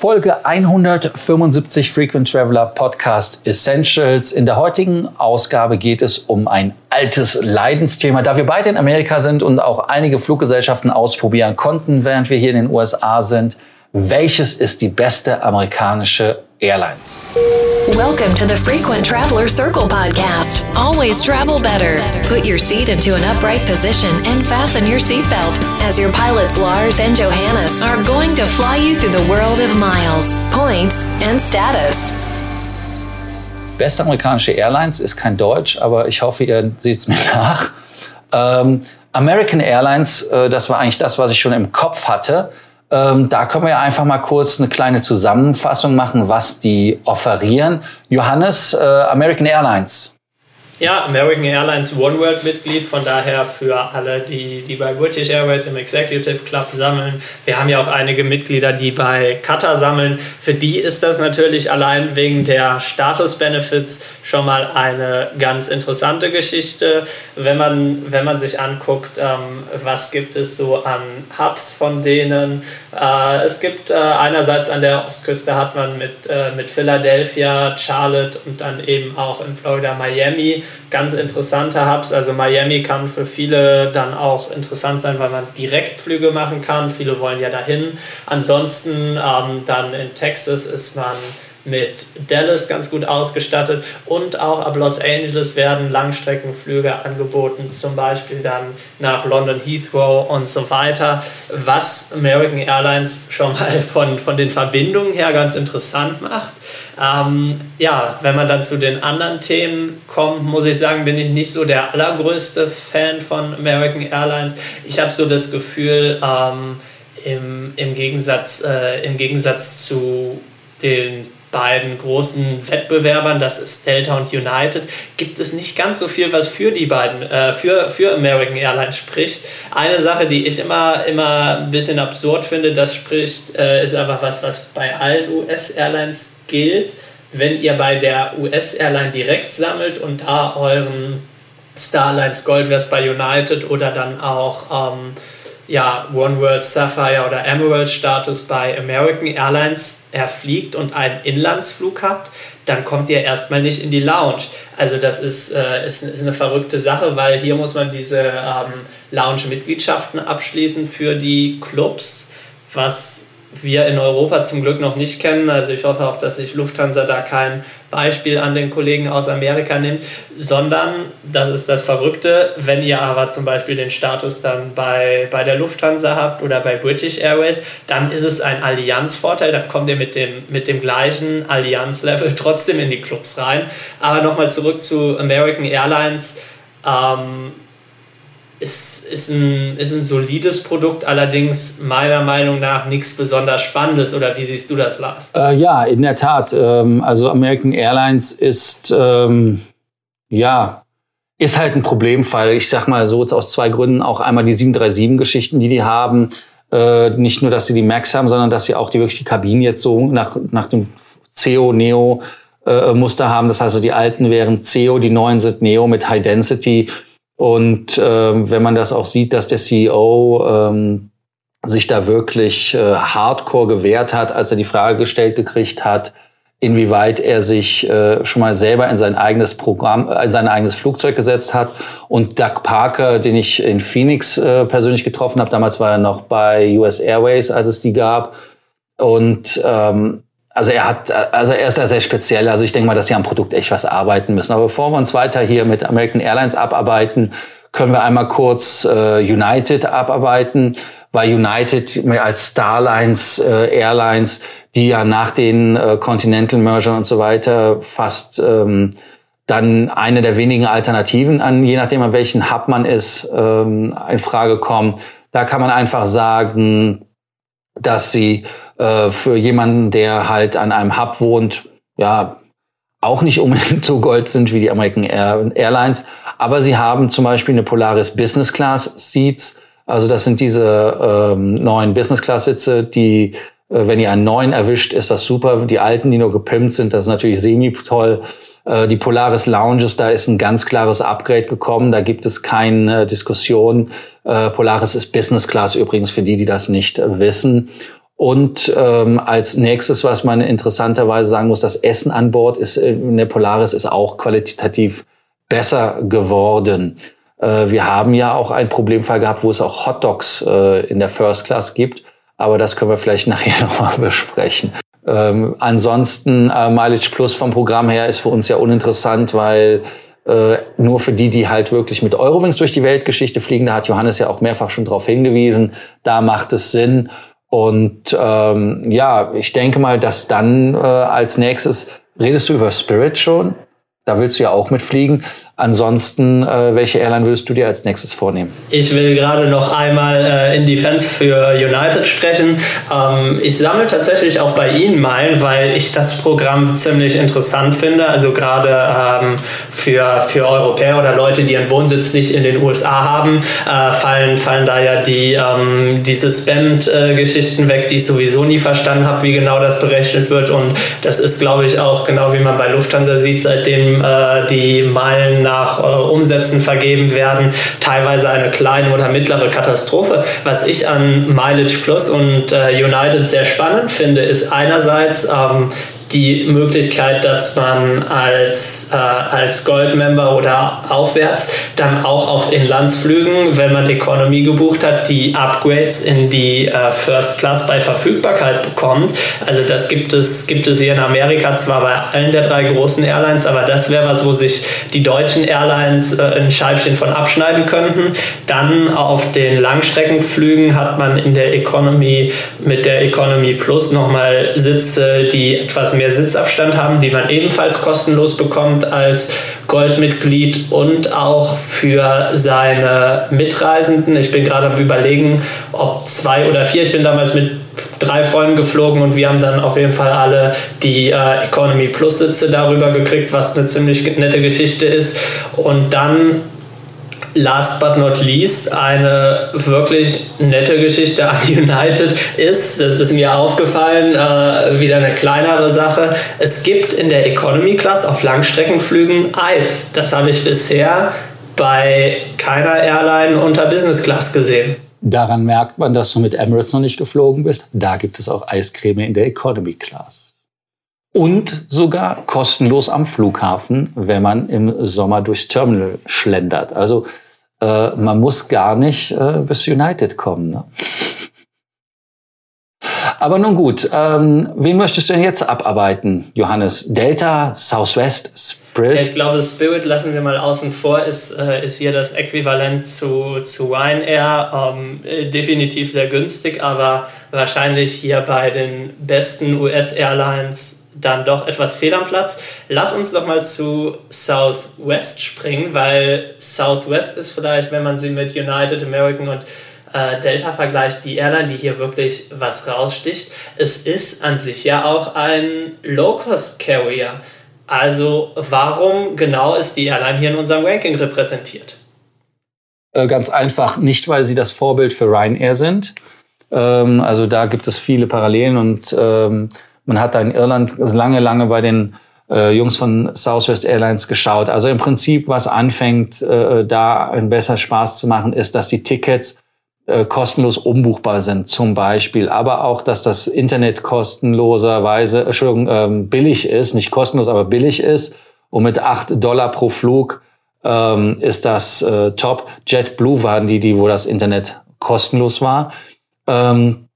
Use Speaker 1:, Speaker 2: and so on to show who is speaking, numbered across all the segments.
Speaker 1: Folge 175 Frequent Traveler Podcast Essentials. In der heutigen Ausgabe geht es um ein altes Leidensthema. Da wir beide in Amerika sind und auch einige Fluggesellschaften ausprobieren konnten, während wir hier in den USA sind, welches ist die beste amerikanische Airlines?
Speaker 2: Welcome to the Frequent Traveler Circle podcast. Always travel better. Put your seat into an upright position and fasten your seatbelt as your pilots Lars and Johannes are going to fly you through the world of miles, points and status.
Speaker 1: Beste amerikanische Airlines ist kein Deutsch, aber ich hoffe, ihr seht es mir nach. Ähm, American Airlines, äh, das war eigentlich das, was ich schon im Kopf hatte. Ähm, da können wir ja einfach mal kurz eine kleine Zusammenfassung machen, was die offerieren. Johannes, äh, American Airlines.
Speaker 3: Ja, American Airlines One World Mitglied, von daher für alle, die, die bei British Airways im Executive Club sammeln. Wir haben ja auch einige Mitglieder, die bei Qatar sammeln. Für die ist das natürlich allein wegen der Status-Benefits schon mal eine ganz interessante Geschichte. Wenn man, wenn man sich anguckt, ähm, was gibt es so an Hubs von denen. Äh, es gibt äh, einerseits an der Ostküste hat man mit, äh, mit Philadelphia, Charlotte und dann eben auch in Florida Miami ganz interessante Hubs. Also Miami kann für viele dann auch interessant sein, weil man Direktflüge machen kann. Viele wollen ja dahin. Ansonsten ähm, dann in Texas ist man mit Dallas ganz gut ausgestattet und auch ab Los Angeles werden Langstreckenflüge angeboten, zum Beispiel dann nach London Heathrow und so weiter, was American Airlines schon mal von, von den Verbindungen her ganz interessant macht. Ähm, ja, wenn man dann zu den anderen Themen kommt, muss ich sagen, bin ich nicht so der allergrößte Fan von American Airlines. Ich habe so das Gefühl, ähm, im, im, Gegensatz, äh, im Gegensatz zu den beiden großen Wettbewerbern, das ist Delta und United, gibt es nicht ganz so viel, was für die beiden, äh, für, für American Airlines spricht. Eine Sache, die ich immer, immer ein bisschen absurd finde, das spricht, äh, ist aber was, was bei allen US-Airlines gilt. Wenn ihr bei der US-Airline direkt sammelt und da euren Starlines Gold wäre bei United oder dann auch ähm, ja, One World Sapphire oder Emerald Status bei American Airlines erfliegt und einen Inlandsflug habt, dann kommt ihr erstmal nicht in die Lounge. Also das ist, äh, ist, ist eine verrückte Sache, weil hier muss man diese ähm, Lounge-Mitgliedschaften abschließen für die Clubs, was wir in Europa zum Glück noch nicht kennen. Also ich hoffe auch, dass sich Lufthansa da kein Beispiel an den Kollegen aus Amerika nimmt, sondern, das ist das Verrückte, wenn ihr aber zum Beispiel den Status dann bei, bei der Lufthansa habt oder bei British Airways, dann ist es ein Allianzvorteil, dann kommt ihr mit dem, mit dem gleichen Allianzlevel trotzdem in die Clubs rein. Aber nochmal zurück zu American Airlines. Ähm, ist, ist, ein, ist ein solides Produkt, allerdings meiner Meinung nach nichts besonders Spannendes. Oder wie siehst du das, Lars?
Speaker 1: Äh, ja, in der Tat. Ähm, also American Airlines ist, ähm, ja, ist halt ein Problemfall. Ich sag mal so aus zwei Gründen. Auch einmal die 737-Geschichten, die die haben. Äh, nicht nur, dass sie die Max haben, sondern dass sie auch die wirklich die Kabinen jetzt so nach, nach dem CEO, Neo, äh, Muster haben. Das heißt, so die alten wären CEO, die neuen sind Neo mit High Density. Und ähm, wenn man das auch sieht, dass der CEO ähm, sich da wirklich äh, hardcore gewehrt hat, als er die Frage gestellt gekriegt hat, inwieweit er sich äh, schon mal selber in sein eigenes Programm, äh, in sein eigenes Flugzeug gesetzt hat. Und Doug Parker, den ich in Phoenix äh, persönlich getroffen habe, damals war er noch bei US Airways, als es die gab. Und ähm, also er hat, also er ist da sehr speziell. Also ich denke mal, dass sie am Produkt echt was arbeiten müssen. Aber bevor wir uns weiter hier mit American Airlines abarbeiten, können wir einmal kurz äh, United abarbeiten, weil United als Starlines äh, Airlines, die ja nach den äh, Continental Merger und so weiter fast ähm, dann eine der wenigen Alternativen an, je nachdem an welchen Hub man ist, ähm, in Frage kommen. Da kann man einfach sagen, dass sie äh, für jemanden, der halt an einem Hub wohnt, ja, auch nicht unbedingt so gold sind wie die American Air Airlines. Aber sie haben zum Beispiel eine Polaris Business Class Seats. Also das sind diese ähm, neuen Business Class Sitze, die, äh, wenn ihr einen neuen erwischt, ist das super. Die alten, die nur gepimpt sind, das ist natürlich semi toll. Äh, die Polaris Lounges, da ist ein ganz klares Upgrade gekommen. Da gibt es keine Diskussion. Äh, Polaris ist Business Class übrigens für die, die das nicht wissen. Und ähm, als nächstes, was man interessanterweise sagen muss, das Essen an Bord ist in der Polaris ist auch qualitativ besser geworden. Äh, wir haben ja auch einen Problemfall gehabt, wo es auch Hot Dogs äh, in der First Class gibt, aber das können wir vielleicht nachher nochmal besprechen. Ähm, ansonsten äh, Mileage Plus vom Programm her ist für uns ja uninteressant, weil äh, nur für die, die halt wirklich mit Eurowings durch die Weltgeschichte fliegen, da hat Johannes ja auch mehrfach schon darauf hingewiesen, da macht es Sinn. Und ähm, ja, ich denke mal, dass dann äh, als nächstes redest du über Spirit schon. Da willst du ja auch mitfliegen. Ansonsten, äh, welche Airline würdest du dir als nächstes vornehmen?
Speaker 3: Ich will gerade noch einmal äh, in Defense für United sprechen. Ähm, ich sammle tatsächlich auch bei Ihnen Meilen, weil ich das Programm ziemlich interessant finde. Also gerade ähm, für, für Europäer oder Leute, die ihren Wohnsitz nicht in den USA haben, äh, fallen, fallen da ja die, ähm, diese Spend-Geschichten weg, die ich sowieso nie verstanden habe, wie genau das berechnet wird. Und das ist, glaube ich, auch genau wie man bei Lufthansa sieht, seitdem äh, die Meilen nach äh, Umsätzen vergeben werden, teilweise eine kleine oder mittlere Katastrophe. Was ich an Mileage Plus und äh, United sehr spannend finde, ist einerseits ähm, die Möglichkeit, dass man als, äh, als Gold-Member oder aufwärts dann auch auf Inlandsflügen, wenn man Economy gebucht hat, die Upgrades in die äh, First Class bei Verfügbarkeit bekommt. Also das gibt es, gibt es hier in Amerika zwar bei allen der drei großen Airlines, aber das wäre was, wo sich die deutschen Airlines äh, ein Scheibchen von abschneiden könnten. Dann auf den Langstreckenflügen hat man in der Economy mit der Economy Plus nochmal Sitze, die etwas mehr Sitzabstand haben, die man ebenfalls kostenlos bekommt als Goldmitglied und auch für seine Mitreisenden. Ich bin gerade am Überlegen, ob zwei oder vier. Ich bin damals mit drei Freunden geflogen und wir haben dann auf jeden Fall alle die äh, Economy Plus Sitze darüber gekriegt, was eine ziemlich nette Geschichte ist. Und dann last but not least eine wirklich nette Geschichte an United ist, das ist mir aufgefallen, äh, wieder eine kleinere Sache. Es gibt in der Economy Class auf Langstreckenflügen Eis. Das habe ich bisher bei keiner Airline unter Business Class gesehen.
Speaker 1: Daran merkt man, dass du mit Emirates noch nicht geflogen bist. Da gibt es auch Eiscreme in der Economy Class. Und sogar kostenlos am Flughafen, wenn man im Sommer durchs Terminal schlendert. Also äh, man muss gar nicht äh, bis United kommen. Ne? Aber nun gut, ähm, wen möchtest du denn jetzt abarbeiten, Johannes? Delta, Southwest, Spirit?
Speaker 3: ich glaube, Spirit lassen wir mal außen vor, ist, äh, ist hier das Äquivalent zu, zu Ryanair. Ähm, definitiv sehr günstig, aber wahrscheinlich hier bei den besten US-Airlines dann doch etwas fehl am Platz. Lass uns doch mal zu Southwest springen, weil Southwest ist vielleicht, wenn man sie mit United, American und äh, Delta vergleicht, die Airline, die hier wirklich was raussticht. Es ist an sich ja auch ein Low-Cost-Carrier. Also warum genau ist die Airline hier in unserem Ranking repräsentiert?
Speaker 1: Äh, ganz einfach, nicht weil sie das Vorbild für Ryanair sind. Ähm, also da gibt es viele Parallelen und ähm, man hat da in Irland lange, lange bei den äh, Jungs von Southwest Airlines geschaut. Also im Prinzip, was anfängt, äh, da ein besser Spaß zu machen, ist, dass die Tickets äh, kostenlos umbuchbar sind, zum Beispiel. Aber auch, dass das Internet kostenloserweise, Entschuldigung, ähm, billig ist, nicht kostenlos, aber billig ist. Und mit acht Dollar pro Flug ähm, ist das äh, top. JetBlue waren die, die, wo das Internet kostenlos war. Ähm,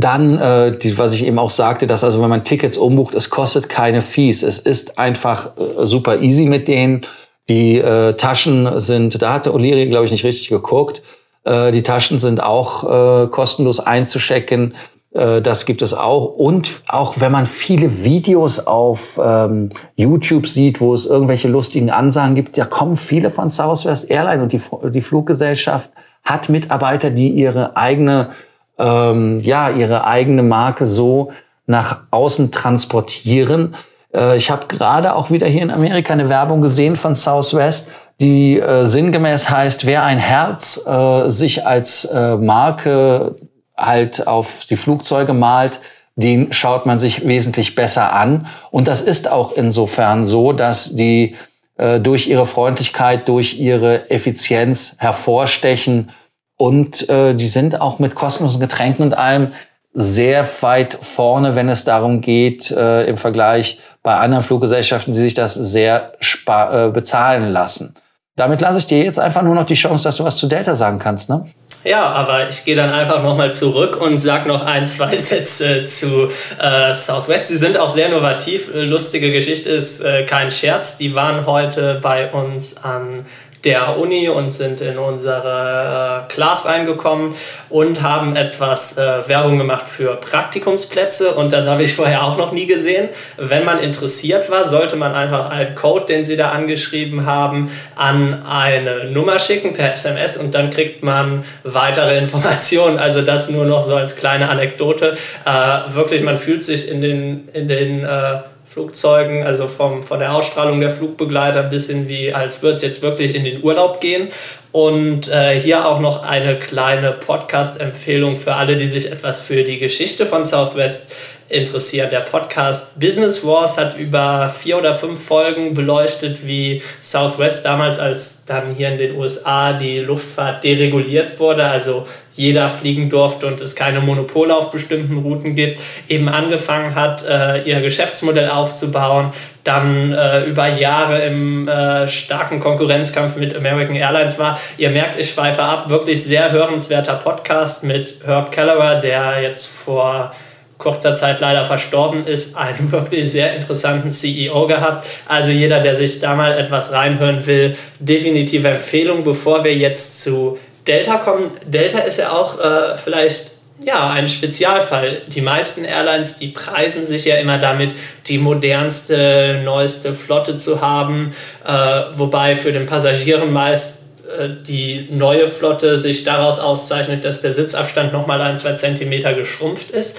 Speaker 1: dann, äh, die, was ich eben auch sagte, dass also wenn man Tickets umbucht, es kostet keine Fees. Es ist einfach äh, super easy mit denen. Die äh, Taschen sind, da hatte O'Leary, glaube ich, nicht richtig geguckt. Äh, die Taschen sind auch äh, kostenlos einzuschecken. Äh, das gibt es auch. Und auch wenn man viele Videos auf ähm, YouTube sieht, wo es irgendwelche lustigen Ansagen gibt, da kommen viele von Southwest Airline und die, die Fluggesellschaft hat Mitarbeiter, die ihre eigene ähm, ja ihre eigene Marke so nach außen transportieren. Äh, ich habe gerade auch wieder hier in Amerika eine Werbung gesehen von Southwest, die äh, sinngemäß heißt, wer ein Herz äh, sich als äh, Marke halt auf die Flugzeuge malt, den schaut man sich wesentlich besser an. Und das ist auch insofern so, dass die äh, durch ihre Freundlichkeit, durch ihre Effizienz hervorstechen und äh, die sind auch mit kostenlosen Getränken und allem sehr weit vorne, wenn es darum geht, äh, im Vergleich bei anderen Fluggesellschaften, die sich das sehr äh, bezahlen lassen. Damit lasse ich dir jetzt einfach nur noch die Chance, dass du was zu Delta sagen kannst, ne?
Speaker 3: Ja, aber ich gehe dann einfach nochmal zurück und sage noch ein, zwei Sätze zu äh, Southwest. Sie sind auch sehr innovativ. Lustige Geschichte ist äh, kein Scherz. Die waren heute bei uns an der Uni und sind in unsere äh, Class reingekommen und haben etwas äh, Werbung gemacht für Praktikumsplätze und das habe ich vorher auch noch nie gesehen. Wenn man interessiert war, sollte man einfach einen Code, den sie da angeschrieben haben, an eine Nummer schicken per SMS und dann kriegt man weitere Informationen. Also das nur noch so als kleine Anekdote. Äh, wirklich, man fühlt sich in den, in den äh, Flugzeugen, also vom, von der Ausstrahlung der Flugbegleiter bis hin wie, als würde es jetzt wirklich in den Urlaub gehen. Und äh, hier auch noch eine kleine Podcast-Empfehlung für alle, die sich etwas für die Geschichte von Southwest interessieren. Der Podcast Business Wars hat über vier oder fünf Folgen beleuchtet, wie Southwest damals, als dann hier in den USA die Luftfahrt dereguliert wurde, also jeder fliegen durfte und es keine Monopole auf bestimmten Routen gibt, eben angefangen hat, äh, ihr Geschäftsmodell aufzubauen, dann äh, über Jahre im äh, starken Konkurrenzkampf mit American Airlines war. Ihr merkt, ich schweife ab, wirklich sehr hörenswerter Podcast mit Herb Kelleher, der jetzt vor kurzer Zeit leider verstorben ist, einen wirklich sehr interessanten CEO gehabt. Also jeder, der sich da mal etwas reinhören will, definitive Empfehlung, bevor wir jetzt zu Delta kommen, Delta ist ja auch äh, vielleicht ja, ein Spezialfall. Die meisten Airlines, die preisen sich ja immer damit, die modernste, neueste Flotte zu haben, äh, wobei für den Passagieren meist äh, die neue Flotte sich daraus auszeichnet, dass der Sitzabstand nochmal ein, zwei Zentimeter geschrumpft ist.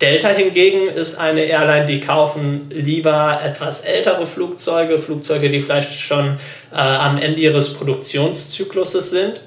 Speaker 3: Delta hingegen ist eine Airline, die kaufen lieber etwas ältere Flugzeuge, Flugzeuge, die vielleicht schon äh, am Ende ihres Produktionszykluses sind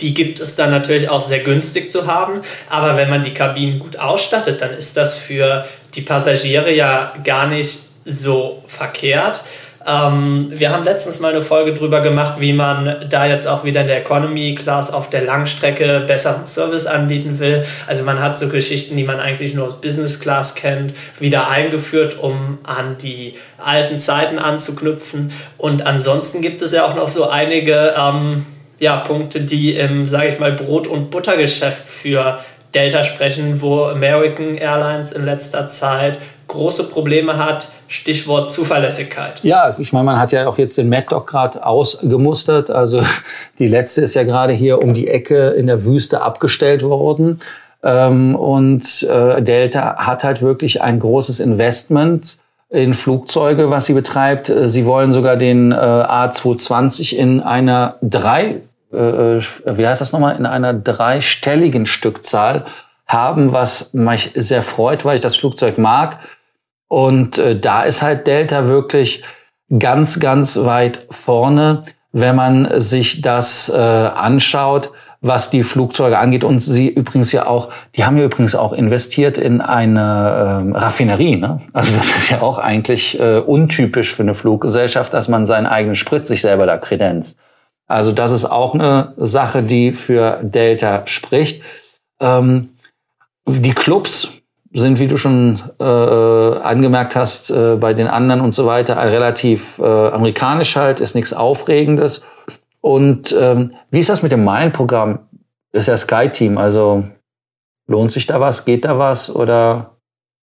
Speaker 3: die gibt es dann natürlich auch sehr günstig zu haben. Aber wenn man die Kabinen gut ausstattet, dann ist das für die Passagiere ja gar nicht so verkehrt. Ähm, wir haben letztens mal eine Folge drüber gemacht, wie man da jetzt auch wieder in der Economy Class auf der Langstrecke besseren Service anbieten will. Also man hat so Geschichten, die man eigentlich nur aus Business Class kennt, wieder eingeführt, um an die alten Zeiten anzuknüpfen. Und ansonsten gibt es ja auch noch so einige ähm, ja, Punkte, die im, sage ich mal, Brot- und Buttergeschäft für Delta sprechen, wo American Airlines in letzter Zeit große Probleme hat. Stichwort Zuverlässigkeit.
Speaker 1: Ja, ich meine, man hat ja auch jetzt den Mad Dog gerade ausgemustert. Also die letzte ist ja gerade hier um die Ecke in der Wüste abgestellt worden. Ähm, und äh, Delta hat halt wirklich ein großes Investment in Flugzeuge, was sie betreibt. Sie wollen sogar den äh, A220 in einer drei äh, äh, wie heißt das nochmal, in einer dreistelligen Stückzahl haben, was mich sehr freut, weil ich das Flugzeug mag. Und äh, da ist halt Delta wirklich ganz, ganz weit vorne, wenn man sich das äh, anschaut, was die Flugzeuge angeht. Und sie übrigens ja auch, die haben ja übrigens auch investiert in eine äh, Raffinerie. Ne? Also das ist ja auch eigentlich äh, untypisch für eine Fluggesellschaft, dass man seinen eigenen Sprit sich selber da kredenzt. Also das ist auch eine Sache, die für Delta spricht. Ähm, die Clubs sind, wie du schon äh, angemerkt hast, äh, bei den anderen und so weiter, relativ äh, amerikanisch halt, ist nichts Aufregendes. Und ähm, wie ist das mit dem Meilenprogramm? Ist ja Sky-Team, also lohnt sich da was, geht da was oder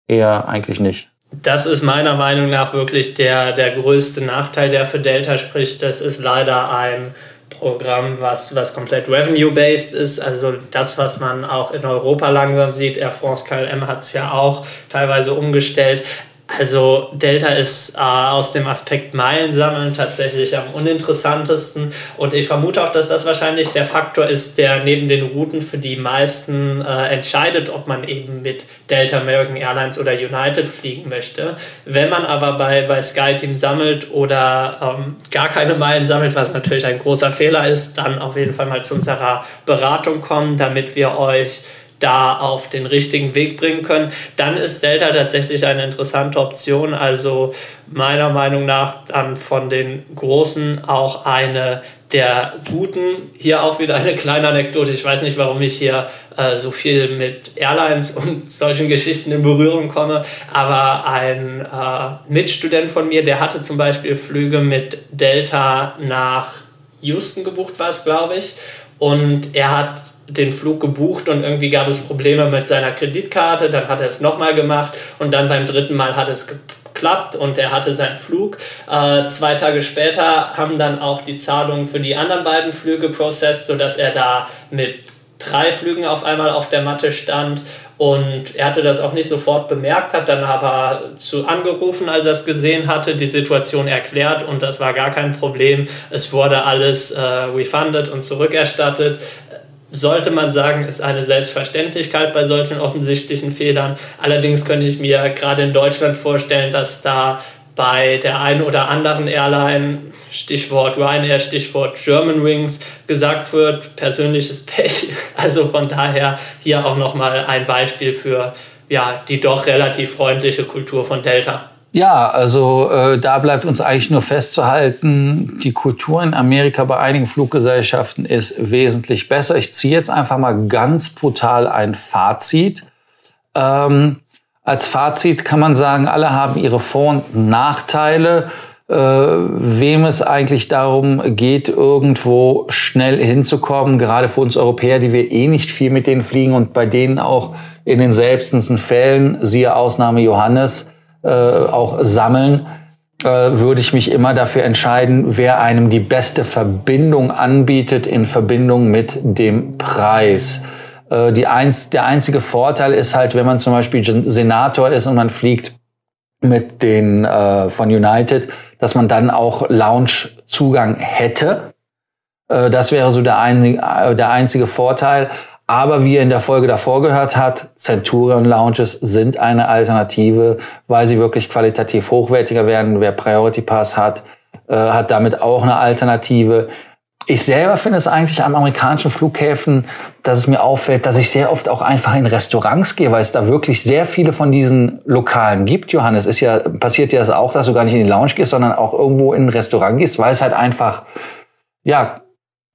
Speaker 1: eher eigentlich nicht?
Speaker 3: Das ist meiner Meinung nach wirklich der, der größte Nachteil, der für Delta spricht. Das ist leider ein Programm, was, was komplett revenue-based ist. Also das, was man auch in Europa langsam sieht. Air France KLM hat es ja auch teilweise umgestellt. Also Delta ist äh, aus dem Aspekt Meilensammeln tatsächlich am uninteressantesten und ich vermute auch, dass das wahrscheinlich der Faktor ist, der neben den Routen für die meisten äh, entscheidet, ob man eben mit Delta, American Airlines oder United fliegen möchte. Wenn man aber bei, bei SkyTeam sammelt oder ähm, gar keine Meilen sammelt, was natürlich ein großer Fehler ist, dann auf jeden Fall mal zu unserer Beratung kommen, damit wir euch da auf den richtigen Weg bringen können, dann ist Delta tatsächlich eine interessante Option. Also meiner Meinung nach dann von den Großen auch eine der guten. Hier auch wieder eine kleine Anekdote. Ich weiß nicht, warum ich hier äh, so viel mit Airlines und solchen Geschichten in Berührung komme, aber ein äh, Mitstudent von mir, der hatte zum Beispiel Flüge mit Delta nach Houston gebucht, war es, glaube ich. Und er hat den Flug gebucht und irgendwie gab es Probleme mit seiner Kreditkarte. Dann hat er es nochmal gemacht und dann beim dritten Mal hat es geklappt und er hatte seinen Flug. Äh, zwei Tage später haben dann auch die Zahlungen für die anderen beiden Flüge processed, sodass er da mit drei Flügen auf einmal auf der Matte stand. Und er hatte das auch nicht sofort bemerkt, hat dann aber zu angerufen, als er es gesehen hatte, die Situation erklärt und das war gar kein Problem. Es wurde alles äh, refunded und zurückerstattet sollte man sagen, ist eine Selbstverständlichkeit bei solchen offensichtlichen Fehlern. Allerdings könnte ich mir gerade in Deutschland vorstellen, dass da bei der einen oder anderen Airline, Stichwort Ryanair, Stichwort Germanwings, gesagt wird, persönliches Pech. Also von daher hier auch nochmal ein Beispiel für ja, die doch relativ freundliche Kultur von Delta.
Speaker 1: Ja, also äh, da bleibt uns eigentlich nur festzuhalten, die Kultur in Amerika bei einigen Fluggesellschaften ist wesentlich besser. Ich ziehe jetzt einfach mal ganz brutal ein Fazit. Ähm, als Fazit kann man sagen, alle haben ihre Vor- und Nachteile. Äh, wem es eigentlich darum geht, irgendwo schnell hinzukommen, gerade für uns Europäer, die wir eh nicht viel mit denen fliegen und bei denen auch in den seltensten Fällen, siehe Ausnahme Johannes, äh, auch sammeln, äh, würde ich mich immer dafür entscheiden, wer einem die beste Verbindung anbietet in Verbindung mit dem Preis. Äh, die einz der einzige Vorteil ist halt, wenn man zum Beispiel Senator ist und man fliegt mit den äh, von United, dass man dann auch Lounge-Zugang hätte. Äh, das wäre so der, ein, äh, der einzige Vorteil. Aber wie ihr in der Folge davor gehört habt, Centurion Lounges sind eine Alternative, weil sie wirklich qualitativ hochwertiger werden. Wer Priority Pass hat, äh, hat damit auch eine Alternative. Ich selber finde es eigentlich am amerikanischen Flughäfen, dass es mir auffällt, dass ich sehr oft auch einfach in Restaurants gehe, weil es da wirklich sehr viele von diesen Lokalen gibt. Johannes, ist ja, passiert dir das auch, dass du gar nicht in die Lounge gehst, sondern auch irgendwo in ein Restaurant gehst, weil es halt einfach, ja,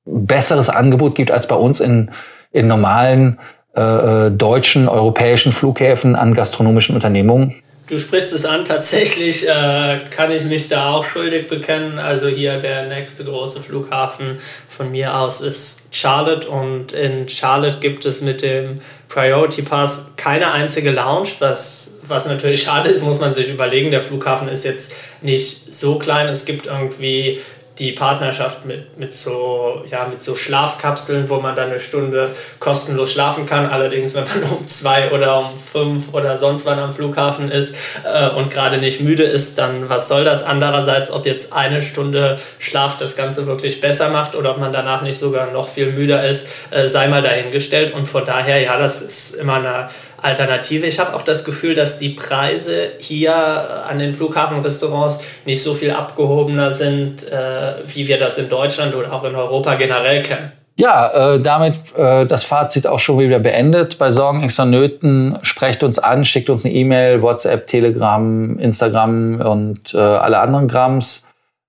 Speaker 1: besseres Angebot gibt als bei uns in, in normalen äh, äh, deutschen, europäischen Flughäfen an gastronomischen Unternehmungen?
Speaker 3: Du sprichst es an, tatsächlich äh, kann ich mich da auch schuldig bekennen. Also hier der nächste große Flughafen von mir aus ist Charlotte und in Charlotte gibt es mit dem Priority Pass keine einzige Lounge, was, was natürlich schade ist, muss man sich überlegen. Der Flughafen ist jetzt nicht so klein. Es gibt irgendwie die Partnerschaft mit, mit, so, ja, mit so Schlafkapseln, wo man dann eine Stunde kostenlos schlafen kann. Allerdings, wenn man um zwei oder um fünf oder sonst wann am Flughafen ist äh, und gerade nicht müde ist, dann was soll das? Andererseits, ob jetzt eine Stunde Schlaf das Ganze wirklich besser macht oder ob man danach nicht sogar noch viel müder ist, äh, sei mal dahingestellt. Und von daher, ja, das ist immer eine Alternative. Ich habe auch das Gefühl, dass die Preise hier an den Flughafenrestaurants nicht so viel abgehobener sind, äh, wie wir das in Deutschland oder auch in Europa generell kennen.
Speaker 1: Ja, äh, damit äh, das Fazit auch schon wieder beendet. Bei Sorgen, Ängsten und Nöten sprecht uns an, schickt uns eine E-Mail, WhatsApp, Telegram, Instagram und äh, alle anderen Grams.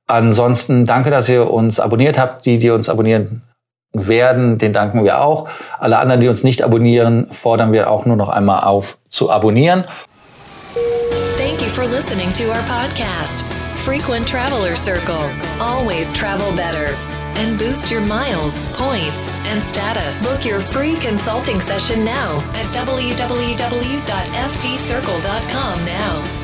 Speaker 1: Ansonsten danke, dass ihr uns abonniert habt. Die, die uns abonnieren, werden, den danken wir auch. Alle anderen, die uns nicht abonnieren, fordern wir auch nur noch einmal auf zu abonnieren.
Speaker 2: Thank you for listening to our podcast. Frequent Traveler Circle. Always travel better. And boost your miles, points, and status. Book your free consulting session now at www.ftcircle.com now.